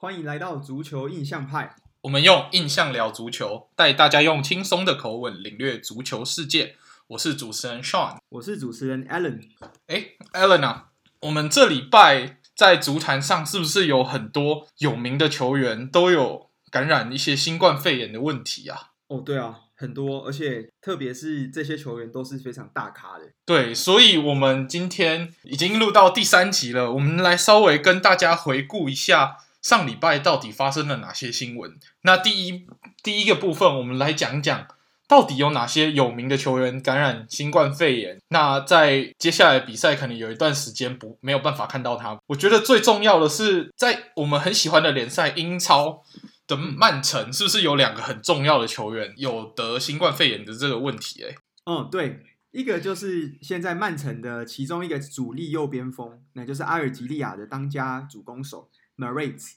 欢迎来到足球印象派。我们用印象聊足球，带大家用轻松的口吻领略足球世界。我是主持人 Sean，我是主持人 Alan。哎，Alan 啊，我们这礼拜在足坛上是不是有很多有名的球员都有感染一些新冠肺炎的问题啊？哦，对啊，很多，而且特别是这些球员都是非常大咖的。对，所以我们今天已经录到第三集了，我们来稍微跟大家回顾一下。上礼拜到底发生了哪些新闻？那第一第一个部分，我们来讲讲到底有哪些有名的球员感染新冠肺炎。那在接下来比赛，可能有一段时间不没有办法看到他。我觉得最重要的是，在我们很喜欢的联赛英超的曼城，是不是有两个很重要的球员有得新冠肺炎的这个问题？哎，嗯，对，一个就是现在曼城的其中一个主力右边锋，那就是阿尔及利亚的当家主攻手。Mahrez，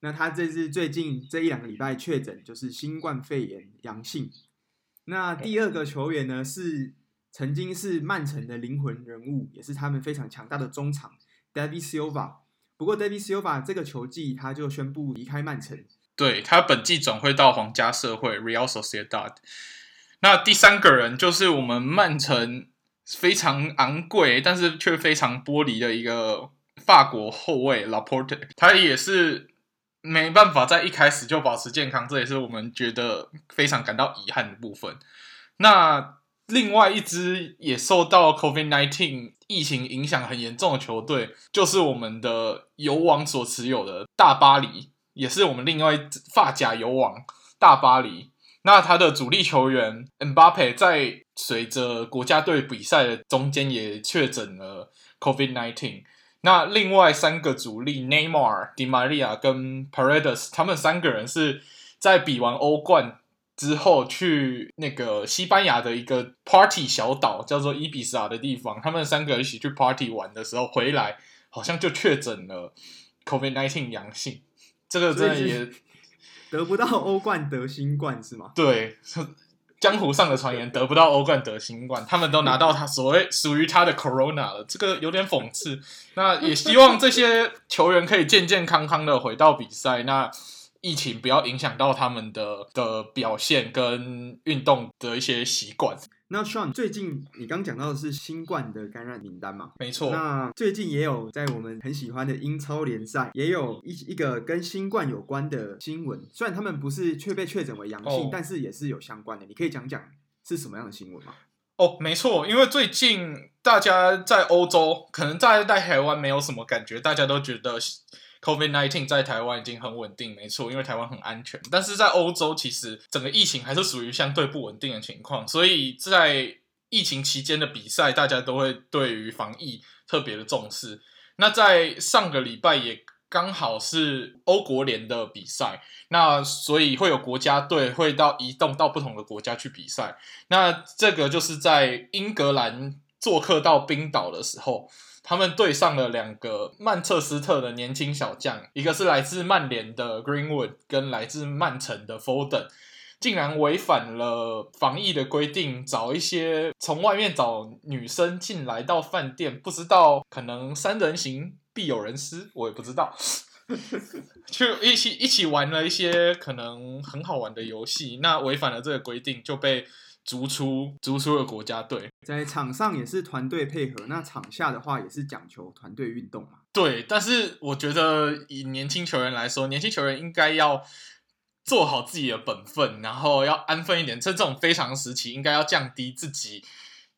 那他这是最近这一两个礼拜确诊就是新冠肺炎阳性。那第二个球员呢，是曾经是曼城的灵魂人物，也是他们非常强大的中场 David Silva。不过 David Silva 这个球季他就宣布离开曼城，对，他本季转会到皇家社会 Real Sociedad。那第三个人就是我们曼城非常昂贵，但是却非常玻璃的一个。法国后卫 Laporte，他也是没办法在一开始就保持健康，这也是我们觉得非常感到遗憾的部分。那另外一支也受到 COVID-19 疫情影响很严重的球队，就是我们的油王所持有的大巴黎，也是我们另外一支法甲油王大巴黎。那他的主力球员 Mbappe 在随着国家队比赛的中间也确诊了 COVID-19。那另外三个主力，Neymar、Di Maria 跟 Paredes，他们三个人是在比完欧冠之后去那个西班牙的一个 party 小岛，叫做伊比萨的地方。他们三个一起去 party 玩的时候回来，好像就确诊了 COVID-19 阳性。这个真的也得不到欧冠得新冠是吗？对。江湖上的传言得不到欧冠得新冠，他们都拿到他所谓属于他的 Corona 了，这个有点讽刺。那也希望这些球员可以健健康康的回到比赛，那疫情不要影响到他们的的表现跟运动的一些习惯。那 Sean，最近你刚讲到的是新冠的感染名单嘛？没错。那最近也有在我们很喜欢的英超联赛，也有一一个跟新冠有关的新闻。虽然他们不是却被确诊为阳性，oh. 但是也是有相关的。你可以讲讲是什么样的新闻吗？哦，oh, 没错，因为最近大家在欧洲，可能在在台湾没有什么感觉，大家都觉得。COVID-19 在台湾已经很稳定，没错，因为台湾很安全。但是在欧洲，其实整个疫情还是属于相对不稳定的情况，所以在疫情期间的比赛，大家都会对于防疫特别的重视。那在上个礼拜也刚好是欧国联的比赛，那所以会有国家队会到移动到不同的国家去比赛。那这个就是在英格兰做客到冰岛的时候。他们对上了两个曼彻斯特的年轻小将，一个是来自曼联的 Greenwood，跟来自曼城的 Foden，竟然违反了防疫的规定，找一些从外面找女生进来到饭店，不知道可能三人行必有人师，我也不知道，就一起一起玩了一些可能很好玩的游戏，那违反了这个规定就被。逐出逐出了国家队，在场上也是团队配合，那场下的话也是讲求团队运动嘛。对，但是我觉得以年轻球员来说，年轻球员应该要做好自己的本分，然后要安分一点。在这种非常时期，应该要降低自己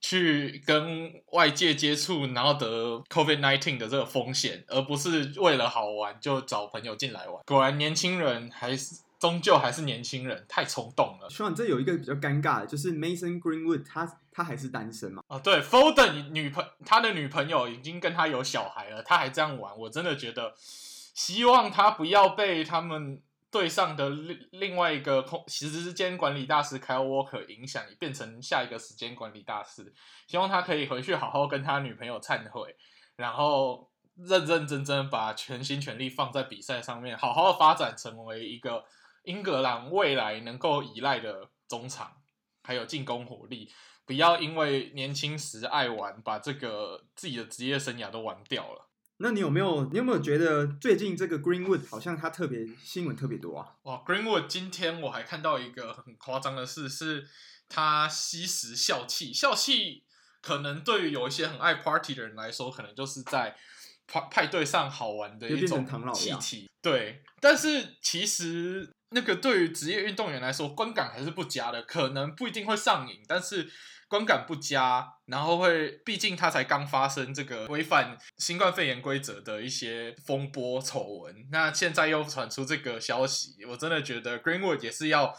去跟外界接触，然后得 COVID-19 的这个风险，而不是为了好玩就找朋友进来玩。果然，年轻人还是。终究还是年轻人，太冲动了。希望这有一个比较尴尬的，就是 Mason Greenwood，他他还是单身嘛？啊，对，Foden 女朋他的女朋友已经跟他有小孩了，他还这样玩，我真的觉得，希望他不要被他们队上的另另外一个空时间管理大师 Kyle Walker 影响，变成下一个时间管理大师。希望他可以回去好好跟他女朋友忏悔，然后认认真真把全心全力放在比赛上面，好好的发展成为一个。英格兰未来能够依赖的中场，还有进攻火力，不要因为年轻时爱玩，把这个自己的职业生涯都玩掉了。那你有没有你有没有觉得最近这个 Greenwood 好像他特别新闻特别多啊？哇，Greenwood 今天我还看到一个很夸张的事，是他吸食笑气，笑气可能对于有一些很爱 party 的人来说，可能就是在派派对上好玩的一种气体。对，但是其实那个对于职业运动员来说，观感还是不佳的，可能不一定会上瘾，但是。观感不佳，然后会，毕竟他才刚发生这个违反新冠肺炎规则的一些风波丑闻，那现在又传出这个消息，我真的觉得 Greenwood 也是要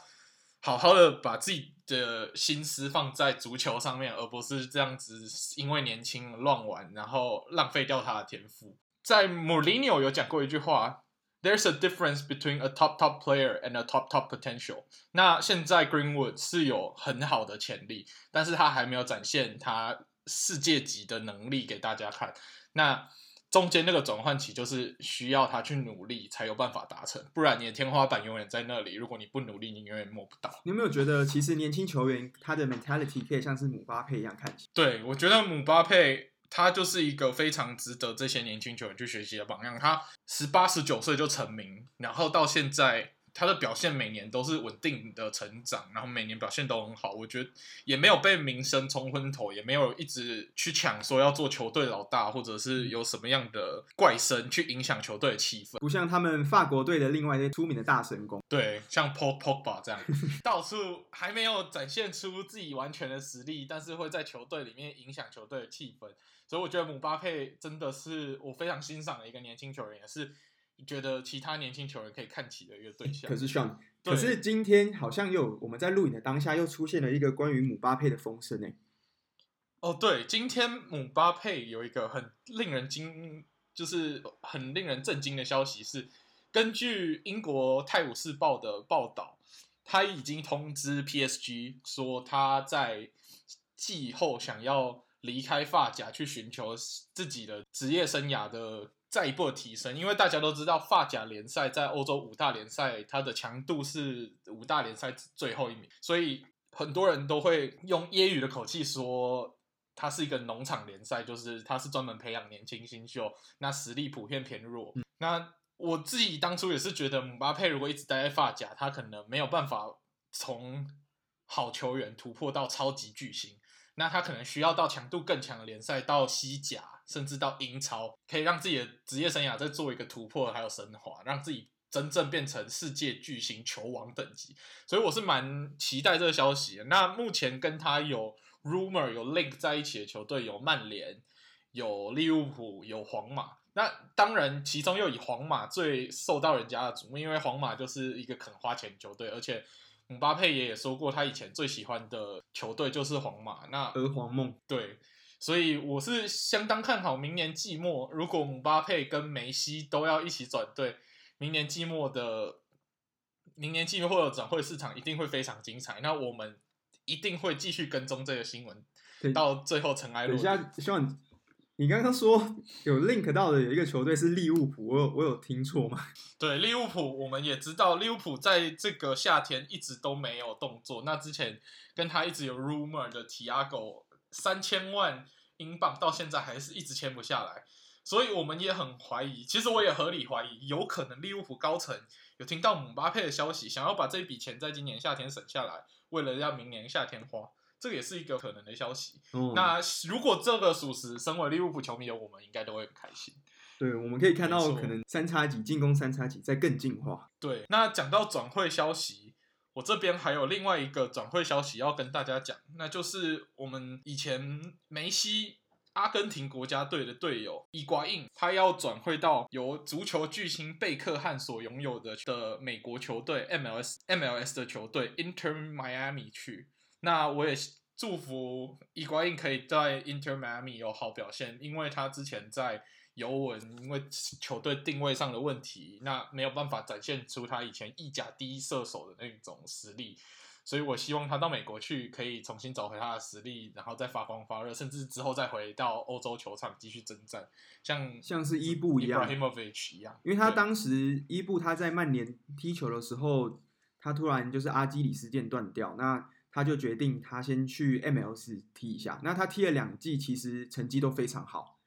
好好的把自己的心思放在足球上面，而不是这样子因为年轻乱玩，然后浪费掉他的天赋。在 Mourinho 有讲过一句话。There's a difference between a top top player and a top top potential。那现在 Greenwood 是有很好的潜力，但是他还没有展现他世界级的能力给大家看。那中间那个转换期就是需要他去努力才有办法达成，不然你的天花板永远在那里。如果你不努力，你永远摸不到。你有没有觉得，其实年轻球员他的 mentality 可以像是姆巴佩一样看起？对，我觉得姆巴佩。他就是一个非常值得这些年轻球员去学习的榜样。他十八、十九岁就成名，然后到现在。他的表现每年都是稳定的成长，然后每年表现都很好。我觉得也没有被名声冲昏头，也没有一直去抢说要做球队老大，或者是有什么样的怪声去影响球队的气氛。不像他们法国队的另外一些出名的大神攻，对，像 Paul Pogba 这样，到处还没有展现出自己完全的实力，但是会在球队里面影响球队的气氛。所以我觉得姆巴佩真的是我非常欣赏的一个年轻球员，也是。觉得其他年轻球员可以看齐的一个对象。可是 Sean，可是今天好像又我们在录影的当下又出现了一个关于姆巴佩的风声呢。哦，对，今天姆巴佩有一个很令人惊，就是很令人震惊的消息是，根据英国《泰晤士报》的报道，他已经通知 PSG 说他在季后想要离开法甲，去寻求自己的职业生涯的。再一步的提升，因为大家都知道法甲联赛在欧洲五大联赛，它的强度是五大联赛最后一名，所以很多人都会用揶揄的口气说，它是一个农场联赛，就是它是专门培养年轻新秀，那实力普遍偏弱。嗯、那我自己当初也是觉得，姆巴佩如果一直待在法甲，他可能没有办法从好球员突破到超级巨星。那他可能需要到强度更强的联赛，到西甲，甚至到英超，可以让自己的职业生涯再做一个突破，还有升华，让自己真正变成世界巨星、球王等级。所以我是蛮期待这个消息的。那目前跟他有 rumor 有 link 在一起的球队有曼联、有利物浦、有皇马。那当然，其中又以皇马最受到人家的瞩目，因为皇马就是一个肯花钱球队，而且。姆巴佩也也说过，他以前最喜欢的球队就是皇马。那鹅皇梦，对，所以我是相当看好明年季末，如果姆巴佩跟梅西都要一起转队，明年季末的明年季末或者转会市场一定会非常精彩。那我们一定会继续跟踪这个新闻，到最后尘埃落定。希望。你刚刚说有 link 到的有一个球队是利物浦，我有我有听错吗？对，利物浦我们也知道，利物浦在这个夏天一直都没有动作。那之前跟他一直有 rumor 的 Thiago 三千万英镑，到现在还是一直签不下来，所以我们也很怀疑。其实我也合理怀疑，有可能利物浦高层有听到姆巴佩的消息，想要把这笔钱在今年夏天省下来，为了要明年夏天花。这个也是一个可能的消息。嗯、那如果这个属实，身为利物浦球迷的我们应该都会很开心。对，我们可以看到可能三叉戟进攻三叉戟在更进化。对，那讲到转会消息，我这边还有另外一个转会消息要跟大家讲，那就是我们以前梅西阿根廷国家队的队友伊瓜因，他要转会到由足球巨星贝克汉所拥有的的美国球队 MLS MLS 的球队 Inter Miami 去。那我也祝福伊瓜因可以在 Inter Miami 有好表现，因为他之前在尤文，因为球队定位上的问题，那没有办法展现出他以前意甲第一射手的那种实力，所以我希望他到美国去可以重新找回他的实力，然后再发光发热，甚至之后再回到欧洲球场继续征战，像像是伊布一样，Ibrahimovic 一样，因为他当时伊布他在曼联踢球的时候，他突然就是阿基里斯腱断掉，那。他就决定他先去 MLS 踢一下，那他踢了两季，其实成绩都非常好，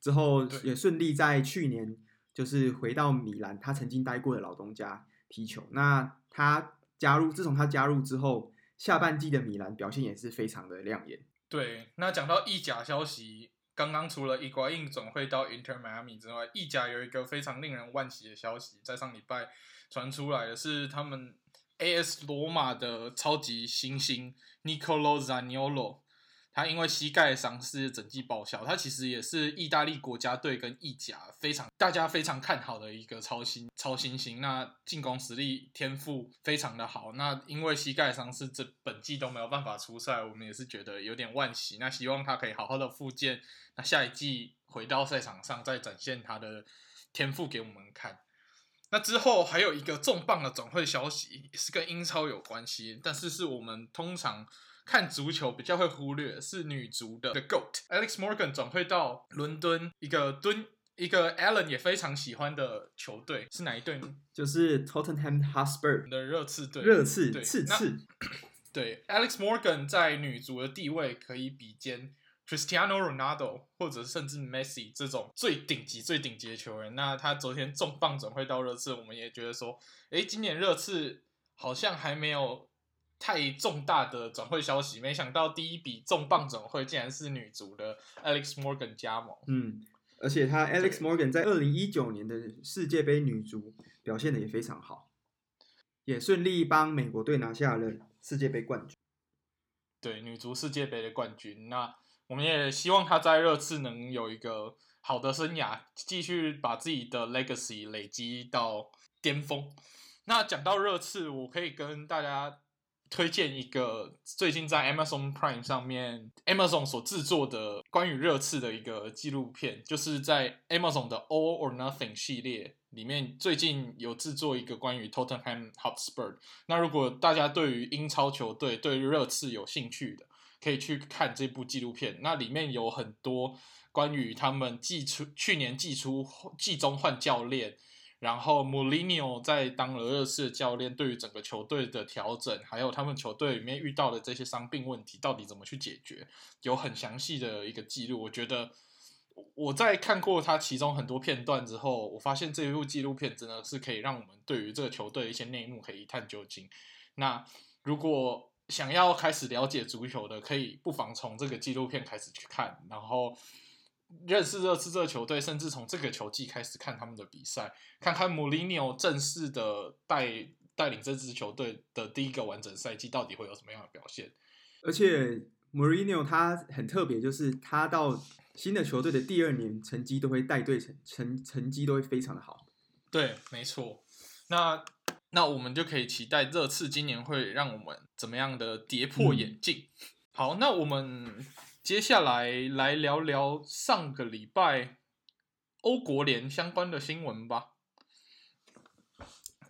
之后也顺利在去年就是回到米兰，他曾经待过的老东家踢球。那他加入，自从他加入之后，下半季的米兰表现也是非常的亮眼。对，那讲到意甲消息，刚刚除了伊瓜因总会到 Inter Miami 之外，意甲有一个非常令人惋惜的消息，在上礼拜传出来的是他们 AS 罗马的超级新星 Nicolo Zaniolo。他因为膝盖伤势整季报销，他其实也是意大利国家队跟意甲非常大家非常看好的一个超新超新星。那进攻实力天赋非常的好，那因为膝盖伤势，这本季都没有办法出赛，我们也是觉得有点万喜。那希望他可以好好的复健，那下一季回到赛场上再展现他的天赋给我们看。那之后还有一个重磅的转会消息，也是跟英超有关系，但是是我们通常。看足球比较会忽略是女足的 The Goat Alex Morgan 转会到伦敦一个敦一个 Allen 也非常喜欢的球队是哪一队呢？就是 Tottenham Hotspur 的热刺队。热刺对刺刺。对 Alex Morgan 在女足的地位可以比肩 Cristiano Ronaldo 或者甚至 Messi 这种最顶级最顶级的球员。那他昨天重磅转会到热刺，我们也觉得说，诶，今年热刺好像还没有。太重大的转会消息，没想到第一笔重磅转会竟然是女足的 Alex Morgan 加盟。嗯，而且她 Alex Morgan 在二零一九年的世界杯女足表现的也非常好，也顺利帮美国队拿下了世界杯冠军。对，女足世界杯的冠军。那我们也希望她在热刺能有一个好的生涯，继续把自己的 legacy 累积到巅峰。那讲到热刺，我可以跟大家。推荐一个最近在 Amazon Prime 上面 Amazon 所制作的关于热刺的一个纪录片，就是在 Amazon 的 All or Nothing 系列里面，最近有制作一个关于 Tottenham Hotspur。那如果大家对于英超球队对于热刺有兴趣的，可以去看这部纪录片。那里面有很多关于他们季初去年季初季中换教练。然后穆里尼奥在当了热刺的教练，对于整个球队的调整，还有他们球队里面遇到的这些伤病问题，到底怎么去解决，有很详细的一个记录。我觉得我在看过他其中很多片段之后，我发现这一部纪录片真的是可以让我们对于这个球队的一些内幕可以一探究竟。那如果想要开始了解足球的，可以不妨从这个纪录片开始去看，然后。认识热刺这个球队，甚至从这个球季开始看他们的比赛，看看穆里尼奥正式的带带领这支球队的第一个完整赛季到底会有什么样的表现。而且穆里尼奥他很特别，就是他到新的球队的第二年，成绩都会带队成成成绩都会非常的好。对，没错。那那我们就可以期待热刺今年会让我们怎么样的跌破眼镜。嗯、好，那我们。接下来来聊聊上个礼拜欧国联相关的新闻吧。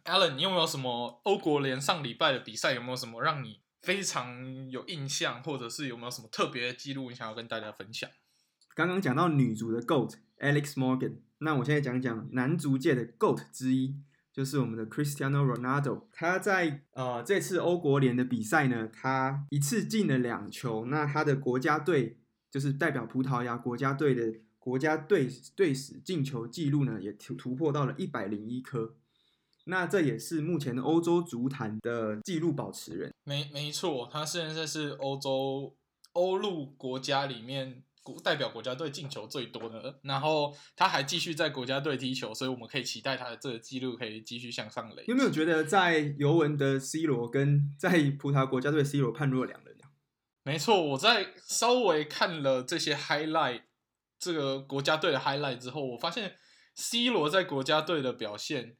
，Allen，你有没有什么欧国联上礼拜的比赛？有没有什么让你非常有印象，或者是有没有什么特别的记录你想要跟大家分享？刚刚讲到女足的 GOAT Alex Morgan，那我现在讲讲男足界的 GOAT 之一。就是我们的 Cristiano Ronaldo，他在呃这次欧国联的比赛呢，他一次进了两球。那他的国家队就是代表葡萄牙国家队的国家队队史进球记录呢，也突突破到了一百零一颗。那这也是目前的欧洲足坛的纪录保持人。没没错，他现在是欧洲欧陆国家里面。代表国家队进球最多的，然后他还继续在国家队踢球，所以我们可以期待他的这个记录可以继续向上垒。有没有觉得在尤文的 C 罗跟在葡萄牙国家队 C 罗判若两人啊？没错，我在稍微看了这些 highlight 这个国家队的 highlight 之后，我发现 C 罗在国家队的表现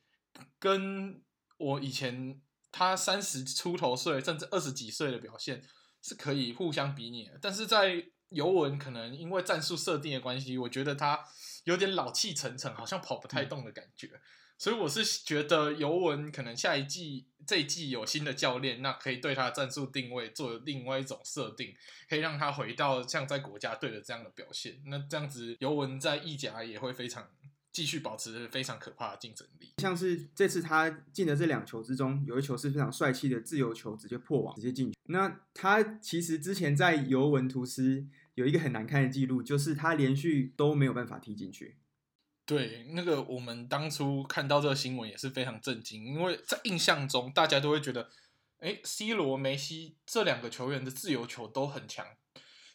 跟我以前他三十出头岁甚至二十几岁的表现是可以互相比拟的，但是在尤文可能因为战术设定的关系，我觉得他有点老气沉沉，好像跑不太动的感觉。嗯、所以我是觉得尤文可能下一季这一季有新的教练，那可以对他的战术定位做另外一种设定，可以让他回到像在国家队的这样的表现。那这样子尤文在意甲也会非常继续保持非常可怕的竞争力。像是这次他进的这两球之中，有一球是非常帅气的自由球，直接破网，直接进球。那他其实之前在尤文图斯。有一个很难看的记录，就是他连续都没有办法踢进去。对，那个我们当初看到这个新闻也是非常震惊，因为在印象中大家都会觉得，哎，C 罗、梅西这两个球员的自由球都很强，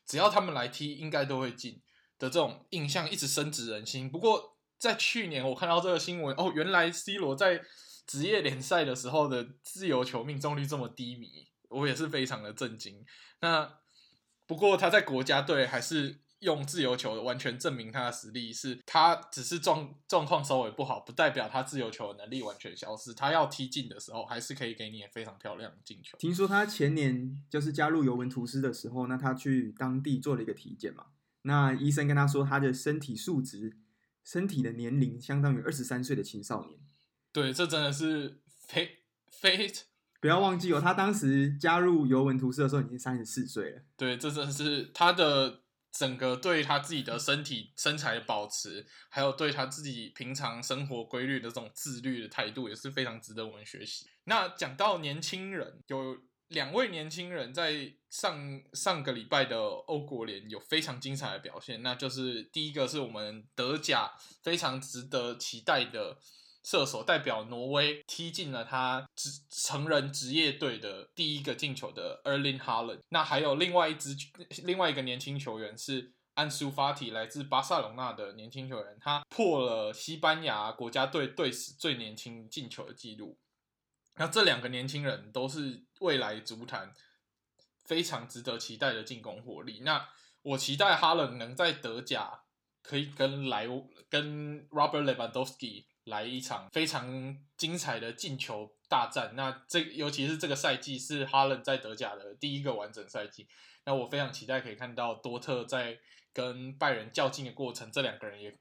只要他们来踢，应该都会进的这种印象一直深植人心。不过在去年我看到这个新闻，哦，原来 C 罗在职业联赛的时候的自由球命中率这么低迷，我也是非常的震惊。那不过他在国家队还是用自由球完全证明他的实力，是他只是状状况稍微不好，不代表他自由球的能力完全消失。他要踢进的时候，还是可以给你非常漂亮的进球。听说他前年就是加入尤文图斯的时候，那他去当地做了一个体检嘛，那医生跟他说他的身体素质、身体的年龄相当于二十三岁的青少年。对，这真的是非非。不要忘记哦，他当时加入尤文图斯的时候已经三十四岁了。对，这真的是他的整个对他自己的身体身材的保持，还有对他自己平常生活规律的这种自律的态度，也是非常值得我们学习。那讲到年轻人，有两位年轻人在上上个礼拜的欧国联有非常精彩的表现，那就是第一个是我们德甲非常值得期待的。射手代表挪威踢进了他职成人职业队的第一个进球的 erlin Haaland。那还有另外一支另外一个年轻球员是安苏法提，来自巴塞隆纳的年轻球员，他破了西班牙国家队队史最年轻进球的纪录。那这两个年轻人都是未来足坛非常值得期待的进攻火力。那我期待哈伦能在德甲可以跟莱跟 Robert Lewandowski。来一场非常精彩的进球大战。那这尤其是这个赛季是哈伦在德甲的第一个完整赛季。那我非常期待可以看到多特在跟拜仁较劲的过程，这两个人也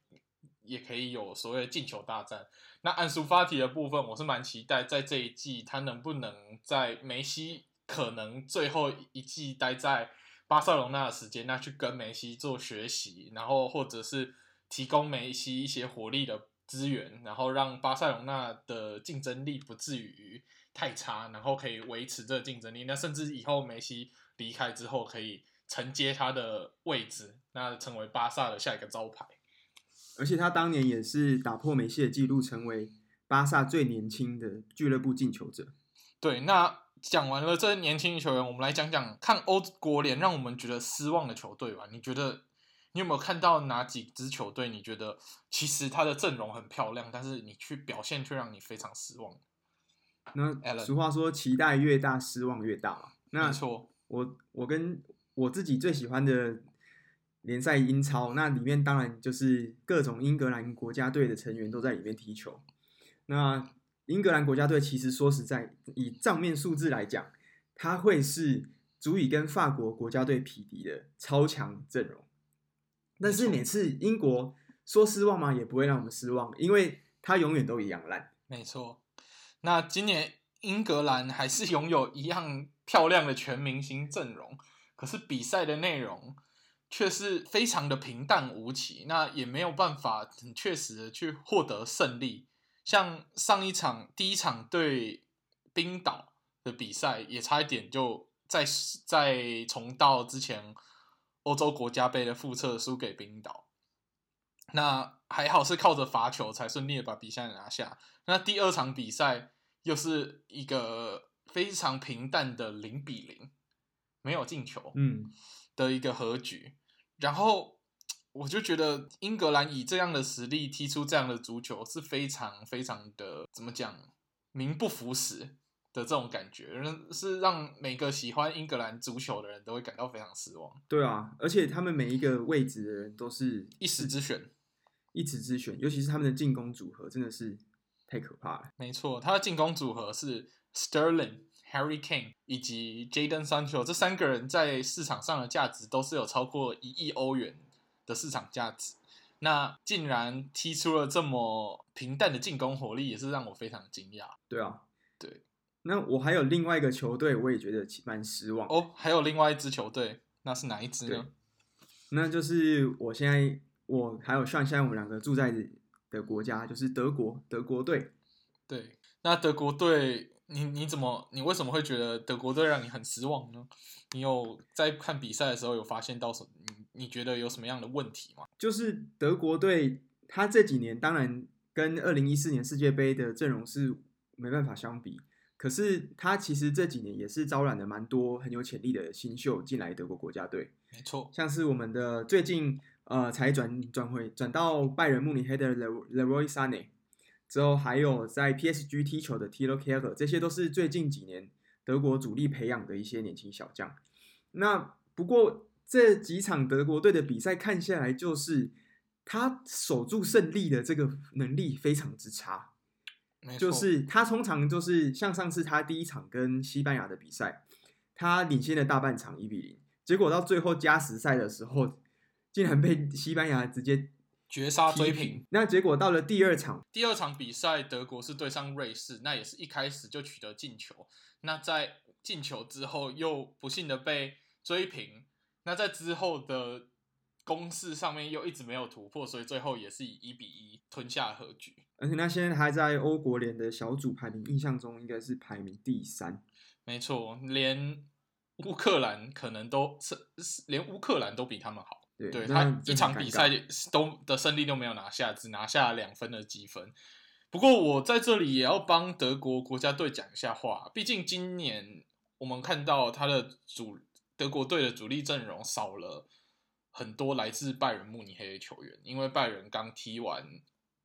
也可以有所谓的进球大战。那安苏发提的部分，我是蛮期待在这一季他能不能在梅西可能最后一季待在巴塞隆纳的时间，那去跟梅西做学习，然后或者是提供梅西一些活力的。资源，然后让巴塞隆纳的竞争力不至于太差，然后可以维持这个竞争力。那甚至以后梅西离开之后，可以承接他的位置，那成为巴萨的下一个招牌。而且他当年也是打破梅西的纪录，成为巴萨最年轻的俱乐部进球者。对，那讲完了这些年轻的球员，我们来讲讲看欧国联让我们觉得失望的球队吧。你觉得？你有没有看到哪几支球队？你觉得其实他的阵容很漂亮，但是你去表现却让你非常失望。那俗话说，期待越大，失望越大嘛。那没错，我我跟我自己最喜欢的联赛英超，那里面当然就是各种英格兰国家队的成员都在里面踢球。那英格兰国家队其实说实在，以账面数字来讲，它会是足以跟法国国家队匹敌的超强阵容。但是每次英国说失望吗？也不会让我们失望，因为他永远都一样烂。没错，那今年英格兰还是拥有一样漂亮的全明星阵容，可是比赛的内容却是非常的平淡无奇，那也没有办法很确实的去获得胜利。像上一场第一场对冰岛的比赛，也差一点就在在重到之前。欧洲国家杯的复测输给冰岛，那还好是靠着罚球才顺利的把比赛拿下。那第二场比赛又是一个非常平淡的零比零，没有进球，嗯，的一个和局。然后我就觉得英格兰以这样的实力踢出这样的足球是非常非常的怎么讲，名不符实。的这种感觉，是让每个喜欢英格兰足球的人都会感到非常失望。对啊，而且他们每一个位置的人都是一时之选，一时之选，尤其是他们的进攻组合真的是太可怕了。没错，他的进攻组合是 Sterling、Harry Kane 以及 Jaden Sancho 这三个人在市场上的价值都是有超过一亿欧元的市场价值。那竟然踢出了这么平淡的进攻火力，也是让我非常惊讶。对啊，对。那我还有另外一个球队，我也觉得蛮失望哦。还有另外一支球队，那是哪一支呢？那就是我现在我还有像现在我们两个住在的国家，就是德国德国队。对，那德国队，你你怎么你为什么会觉得德国队让你很失望呢？你有在看比赛的时候有发现到什么？你你觉得有什么样的问题吗？就是德国队，他这几年当然跟二零一四年世界杯的阵容是没办法相比，可是他其实这几年也是招揽了蛮多很有潜力的新秀进来德国国家队。没错，像是我们的最近呃才转转回转到拜仁慕尼黑的 Leroy Sané，之后还有在 PSG 踢球的 Thilo Kehrer，这些都是最近几年德国主力培养的一些年轻小将。那不过这几场德国队的比赛看下来，就是他守住胜利的这个能力非常之差。就是他通常就是像上次他第一场跟西班牙的比赛，他领先了大半场一比零，结果到最后加时赛的时候，竟然被西班牙直接绝杀追平。那结果到了第二场，第二场比赛德国是对上瑞士，那也是一开始就取得进球。那在进球之后，又不幸的被追平，那在之后的攻势上面又一直没有突破，所以最后也是以一比一吞下和局。而且那现在还在欧国联的小组排名，印象中应该是排名第三。没错，连乌克兰可能都是连乌克兰都比他们好。对，对他一场比赛都的胜利都没有拿下，只拿下两分的积分。不过我在这里也要帮德国国家队讲一下话，毕竟今年我们看到他的主。德国队的主力阵容少了很多来自拜仁慕尼黑的球员，因为拜仁刚踢完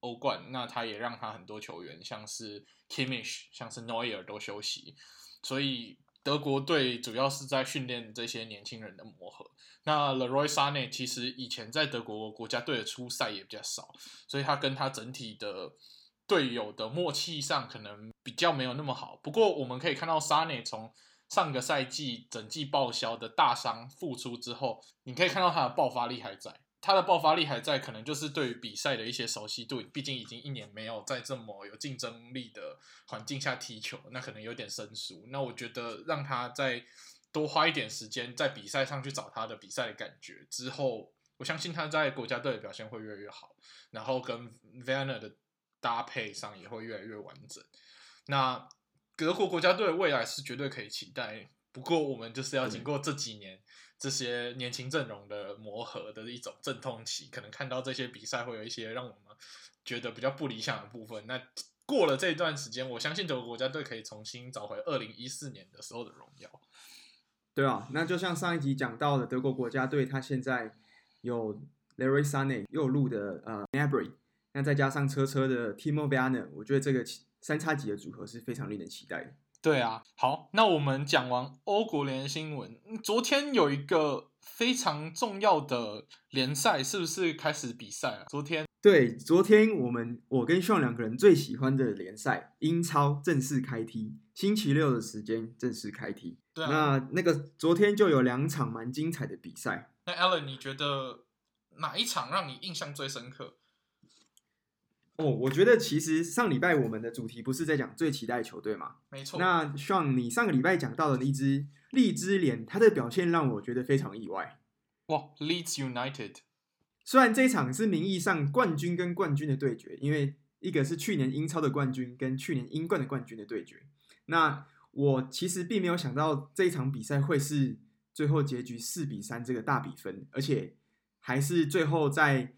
欧冠，那他也让他很多球员，像是 Kimmich、像是 Neuer 都休息，所以德国队主要是在训练这些年轻人的磨合。那 Leroy Sané 其实以前在德国国家队的出赛也比较少，所以他跟他整体的队友的默契上可能比较没有那么好。不过我们可以看到 Sané 从上个赛季整季报销的大伤复出之后，你可以看到他的爆发力还在，他的爆发力还在，可能就是对于比赛的一些熟悉度，毕竟已经一年没有在这么有竞争力的环境下踢球，那可能有点生疏。那我觉得让他再多花一点时间在比赛上去找他的比赛的感觉之后，我相信他在国家队的表现会越来越好，然后跟 venner 的搭配上也会越来越完整。那。德国国家队的未来是绝对可以期待，不过我们就是要经过这几年这些年轻阵容的磨合的一种阵痛期，可能看到这些比赛会有一些让我们觉得比较不理想的部分。那过了这一段时间，我相信德国国家队可以重新找回二零一四年的时候的荣耀。对啊，那就像上一集讲到的，德国国家队他现在有 Leroy Sané 右路的呃 Nabry，那再加上车车的 Timo Werner，我觉得这个。三叉戟的组合是非常令人期待的。对啊，好，那我们讲完欧国联新闻，昨天有一个非常重要的联赛，是不是开始比赛了？昨天，对，昨天我们我跟 Sean 两个人最喜欢的联赛英超正式开踢，星期六的时间正式开踢。对啊，那那个昨天就有两场蛮精彩的比赛。那 Alan，你觉得哪一场让你印象最深刻？哦，我觉得其实上礼拜我们的主题不是在讲最期待球队吗？没错。那像你上个礼拜讲到的那支荔枝联，他的表现让我觉得非常意外。哇，Leeds United，虽然这一场是名义上冠军跟冠军的对决，因为一个是去年英超的冠军跟去年英冠的冠军的对决。那我其实并没有想到这一场比赛会是最后结局四比三这个大比分，而且还是最后在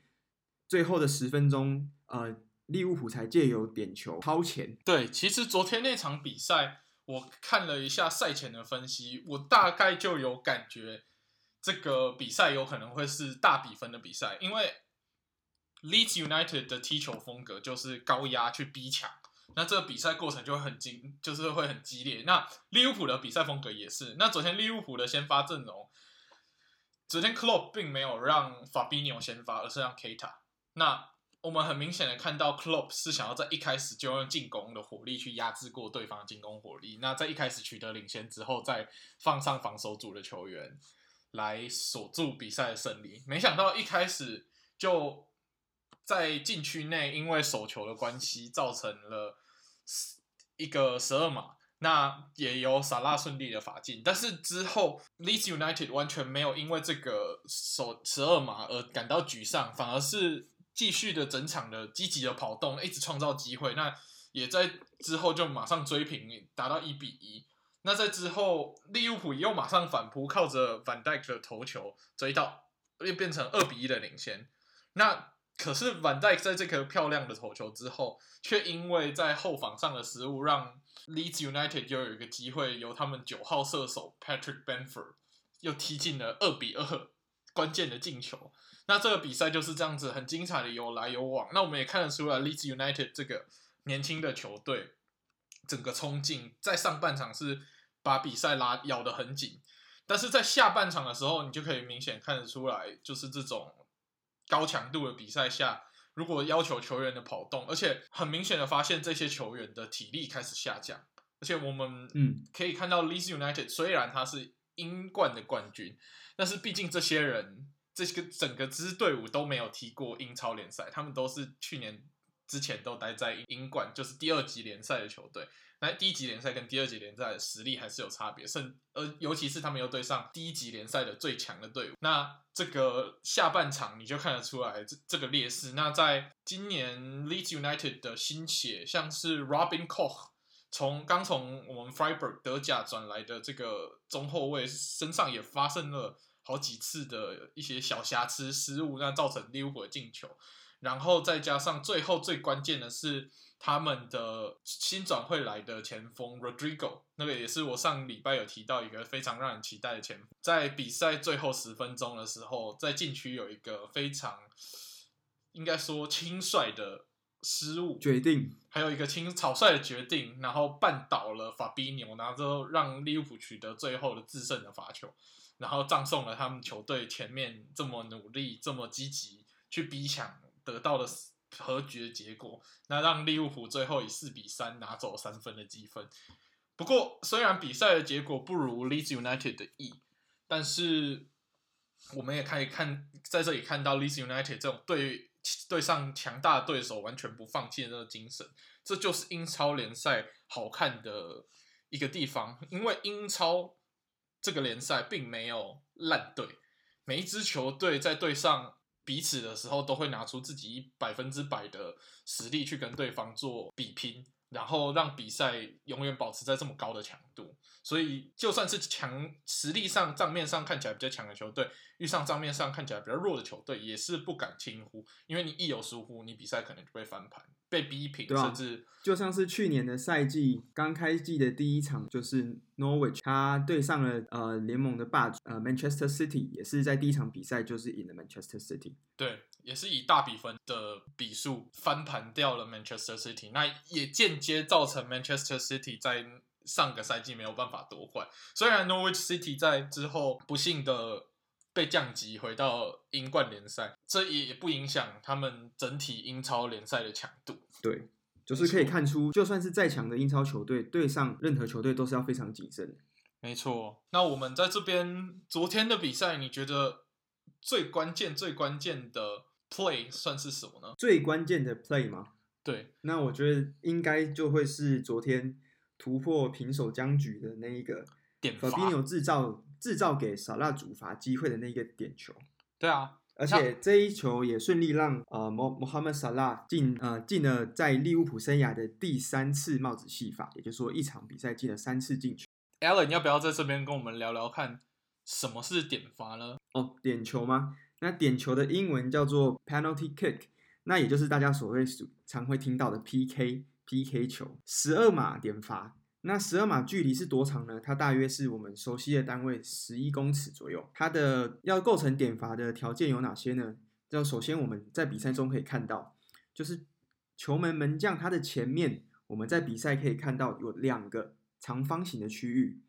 最后的十分钟，呃。利物浦才借由点球超前。对，其实昨天那场比赛，我看了一下赛前的分析，我大概就有感觉，这个比赛有可能会是大比分的比赛，因为 Leeds United 的踢球风格就是高压去逼抢，那这个比赛过程就会很激，就是会很激烈。那利物浦的比赛风格也是。那昨天利物浦的先发阵容，昨天 Klopp 并没有让 Fabinho 先发，而是让 Keta。那我们很明显的看到，Klopp 是想要在一开始就用进攻的火力去压制过对方的进攻火力。那在一开始取得领先之后，再放上防守组的球员来锁住比赛的胜利。没想到一开始就在禁区内，因为手球的关系，造成了一个十二码。那也由萨拉顺利的罚进，但是之后 Leeds United 完全没有因为这个手十二码而感到沮丧，反而是。继续的整场的积极的跑动，一直创造机会。那也在之后就马上追平，达到一比一。那在之后，利物浦又马上反扑，靠着范戴克的头球追到又变成二比一的领先。那可是 Van Dijk 在这颗漂亮的头球之后，却因为在后防上的失误，让 Leeds United 又有一个机会，由他们九号射手 Patrick Bamford 又踢进了二比二关键的进球。那这个比赛就是这样子很精彩的有来有往。那我们也看得出来，Leeds United 这个年轻的球队整个冲劲，在上半场是把比赛拉咬得很紧，但是在下半场的时候，你就可以明显看得出来，就是这种。高强度的比赛下，如果要求球员的跑动，而且很明显的发现这些球员的体力开始下降，而且我们嗯可以看到 Leeds United 虽然他是英冠的冠军，但是毕竟这些人这个整个支队伍都没有踢过英超联赛，他们都是去年。之前都待在英冠，就是第二级联赛的球队。那第一级联赛跟第二级联赛的实力还是有差别，甚而尤其是他们又对上第一级联赛的最强的队伍。那这个下半场你就看得出来这这个劣势。那在今年 Leeds United 的新血，像是 Robin Koch，从刚从我们 Freiburg 德甲转来的这个中后卫身上也发生了好几次的一些小瑕疵失误，那造成利物浦的进球。然后再加上最后最关键的是他们的新转会来的前锋 Rodrigo，那个也是我上礼拜有提到一个非常让人期待的前锋，在比赛最后十分钟的时候，在禁区有一个非常应该说轻率的失误决定，还有一个轻草率的决定，然后绊倒了法比纽，然后之后让利物浦取得最后的制胜的罚球，然后葬送了他们球队前面这么努力、这么积极去逼抢。得到的和局的结果，那让利物浦最后以四比三拿走三分的积分。不过，虽然比赛的结果不如 Leeds United 的意，但是我们也可以看在这里看到 Leeds United 这种对对上强大的对手完全不放弃的那个精神，这就是英超联赛好看的一个地方。因为英超这个联赛并没有烂队，每一支球队在对上。彼此的时候都会拿出自己百分之百的实力去跟对方做比拼。然后让比赛永远保持在这么高的强度，所以就算是强实力上账面上看起来比较强的球队，遇上账面上看起来比较弱的球队，也是不敢轻忽，因为你一有疏忽，你比赛可能就被翻盘、被逼平，啊、甚至就像是去年的赛季刚开季的第一场，就是 Norwich 他对上了呃联盟的霸主呃 Manchester City，也是在第一场比赛就是赢了 Manchester City，对，也是以大比分的比数翻盘掉了 Manchester City，那也间接造成 Manchester City 在上个赛季没有办法夺冠。虽然 Norwich City 在之后不幸的被降级回到英冠联赛，这也也不影响他们整体英超联赛的强度。对，就是可以看出，就算是再强的英超球队对上任何球队都是要非常谨慎。没错。那我们在这边昨天的比赛，你觉得最关键、最关键的 play 算是什么呢？最关键的 play 吗？对，那我觉得应该就会是昨天突破平手僵局的那一个点罚，Fabinho 制造制造给萨拉主罚机会的那个点球。对啊，而且这一球也顺利让呃莫莫哈默萨拉进呃进了在利物浦生涯的第三次帽子戏法，也就是说一场比赛进了三次进球。Allen，要不要在这边跟我们聊聊看什么是点罚呢？哦，点球吗？那点球的英文叫做 penalty kick。那也就是大家所谓常会听到的 PK PK 球，十二码点罚。那十二码距离是多长呢？它大约是我们熟悉的单位十一公尺左右。它的要构成点罚的条件有哪些呢？就首先我们在比赛中可以看到，就是球门门将他的前面，我们在比赛可以看到有两个长方形的区域。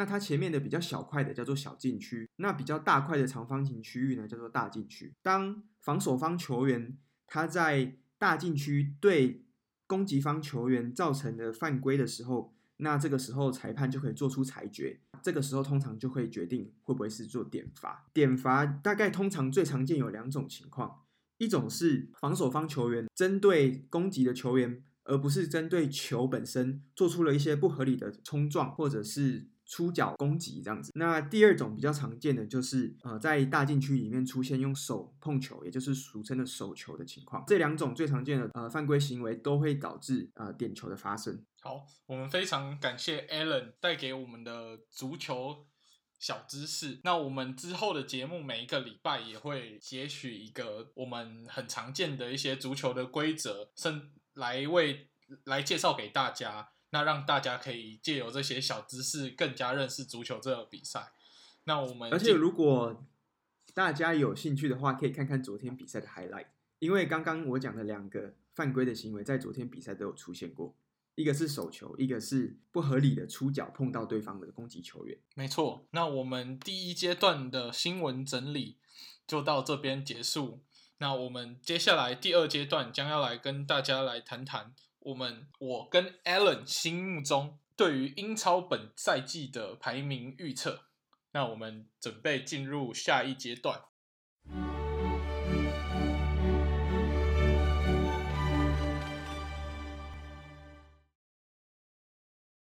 那它前面的比较小块的叫做小禁区，那比较大块的长方形区域呢叫做大禁区。当防守方球员他在大禁区对攻击方球员造成的犯规的时候，那这个时候裁判就可以做出裁决。这个时候通常就会决定会不会是做点罚。点罚大概通常最常见有两种情况，一种是防守方球员针对攻击的球员，而不是针对球本身，做出了一些不合理的冲撞，或者是。出脚攻击这样子，那第二种比较常见的就是，呃，在大禁区里面出现用手碰球，也就是俗称的手球的情况。这两种最常见的呃犯规行为都会导致呃点球的发生。好，我们非常感谢 Alan 带给我们的足球小知识。那我们之后的节目每一个礼拜也会截取一个我们很常见的一些足球的规则，甚来为来介绍给大家。那让大家可以借由这些小知识，更加认识足球这个比赛。那我们而且如果大家有兴趣的话，可以看看昨天比赛的 highlight，因为刚刚我讲的两个犯规的行为在昨天比赛都有出现过。一个是手球，一个是不合理的出脚碰到对方的攻击球员。没错，那我们第一阶段的新闻整理就到这边结束。那我们接下来第二阶段将要来跟大家来谈谈我们我跟 Allen 心目中对于英超本赛季的排名预测。那我们准备进入下一阶段。